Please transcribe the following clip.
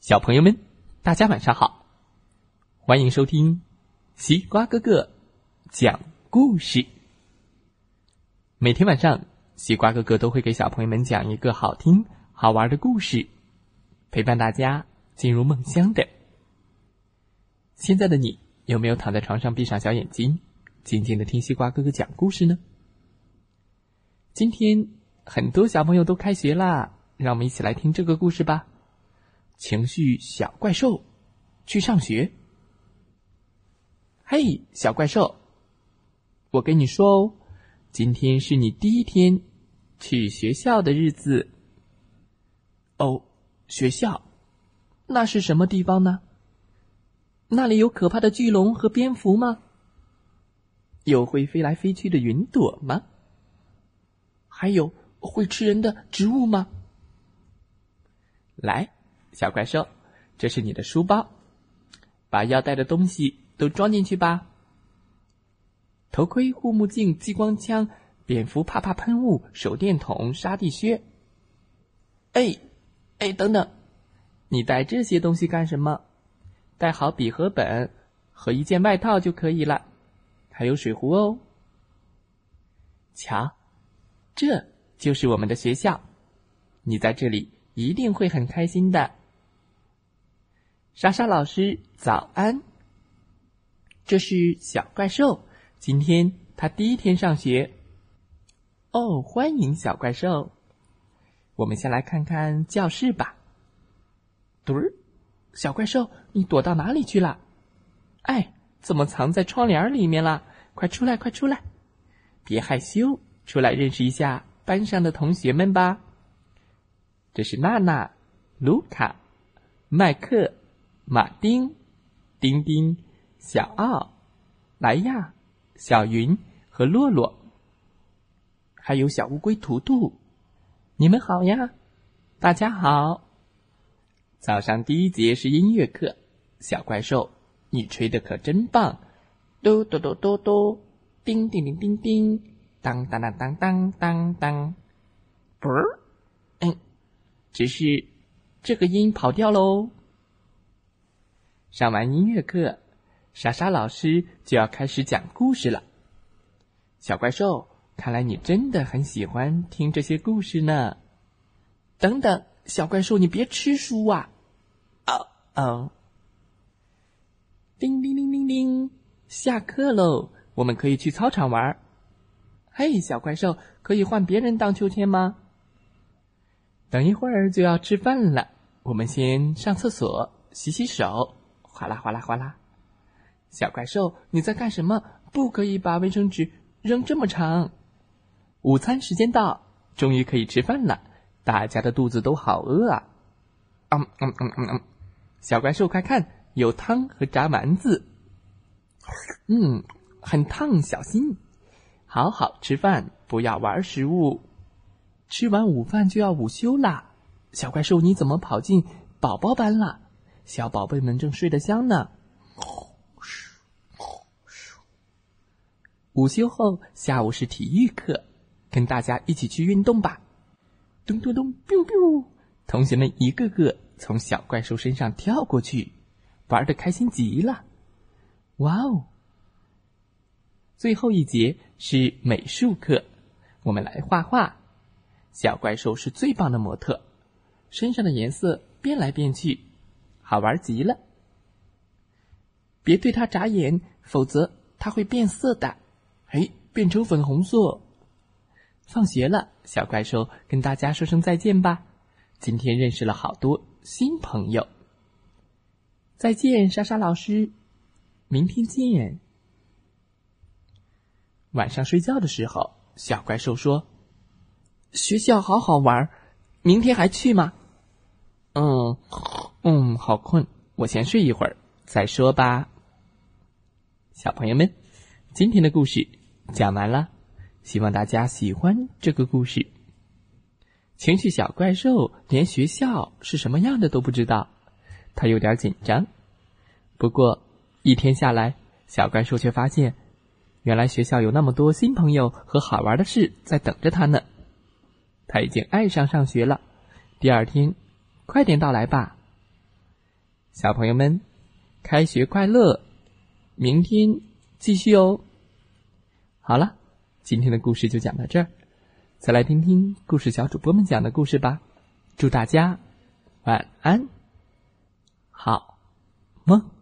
小朋友们，大家晚上好！欢迎收听西瓜哥哥讲故事。每天晚上，西瓜哥哥都会给小朋友们讲一个好听、好玩的故事，陪伴大家进入梦乡的。现在的你有没有躺在床上，闭上小眼睛，静静的听西瓜哥哥讲故事呢？今天很多小朋友都开学啦，让我们一起来听这个故事吧。情绪小怪兽去上学。嘿，小怪兽，我跟你说哦，今天是你第一天去学校的日子。哦，学校，那是什么地方呢？那里有可怕的巨龙和蝙蝠吗？有会飞来飞去的云朵吗？还有会吃人的植物吗？来。小怪兽，这是你的书包，把要带的东西都装进去吧。头盔、护目镜、激光枪、蝙蝠啪啪喷雾、手电筒、沙地靴。哎，哎，等等，你带这些东西干什么？带好笔和本和一件外套就可以了，还有水壶哦。瞧，这就是我们的学校，你在这里一定会很开心的。莎莎老师，早安。这是小怪兽，今天他第一天上学。哦，欢迎小怪兽。我们先来看看教室吧。嘟儿，小怪兽，你躲到哪里去了？哎，怎么藏在窗帘里面了？快出来，快出来！别害羞，出来认识一下班上的同学们吧。这是娜娜、卢卡、麦克。马丁、丁丁、小奥、莱亚、小云和洛洛，还有小乌龟图图，你们好呀！大家好。早上第一节是音乐课，小怪兽，你吹的可真棒！嘟嘟嘟嘟嘟，叮叮叮叮叮，当当当当当当当，不儿，嗯，只是这个音跑调喽。上完音乐课，莎莎老师就要开始讲故事了。小怪兽，看来你真的很喜欢听这些故事呢。等等，小怪兽，你别吃书啊！哦哦，叮叮叮叮叮，下课喽，我们可以去操场玩。嘿，小怪兽，可以换别人荡秋千吗？等一会儿就要吃饭了，我们先上厕所洗洗手。哗啦哗啦哗啦！小怪兽，你在干什么？不可以把卫生纸扔这么长。午餐时间到，终于可以吃饭了，大家的肚子都好饿啊！嗯嗯嗯嗯嗯，小怪兽，快看，有汤和炸丸子。嗯，很烫，小心。好好吃饭，不要玩食物。吃完午饭就要午休啦。小怪兽，你怎么跑进宝宝班了？小宝贝们正睡得香呢。午休后，下午是体育课，跟大家一起去运动吧。咚咚咚，biu biu，同学们一个个从小怪兽身上跳过去，玩的开心极了。哇哦！最后一节是美术课，我们来画画。小怪兽是最棒的模特，身上的颜色变来变去。好玩极了！别对它眨眼，否则它会变色的。哎，变成粉红色。放学了，小怪兽跟大家说声再见吧。今天认识了好多新朋友。再见，莎莎老师。明天见。晚上睡觉的时候，小怪兽说：“学校好好玩，明天还去吗？”嗯。嗯，好困，我先睡一会儿再说吧。小朋友们，今天的故事讲完了，希望大家喜欢这个故事。情绪小怪兽连学校是什么样的都不知道，他有点紧张。不过一天下来，小怪兽却发现，原来学校有那么多新朋友和好玩的事在等着他呢。他已经爱上上学了。第二天，快点到来吧。小朋友们，开学快乐！明天继续哦。好了，今天的故事就讲到这儿，再来听听故事小主播们讲的故事吧。祝大家晚安，好梦。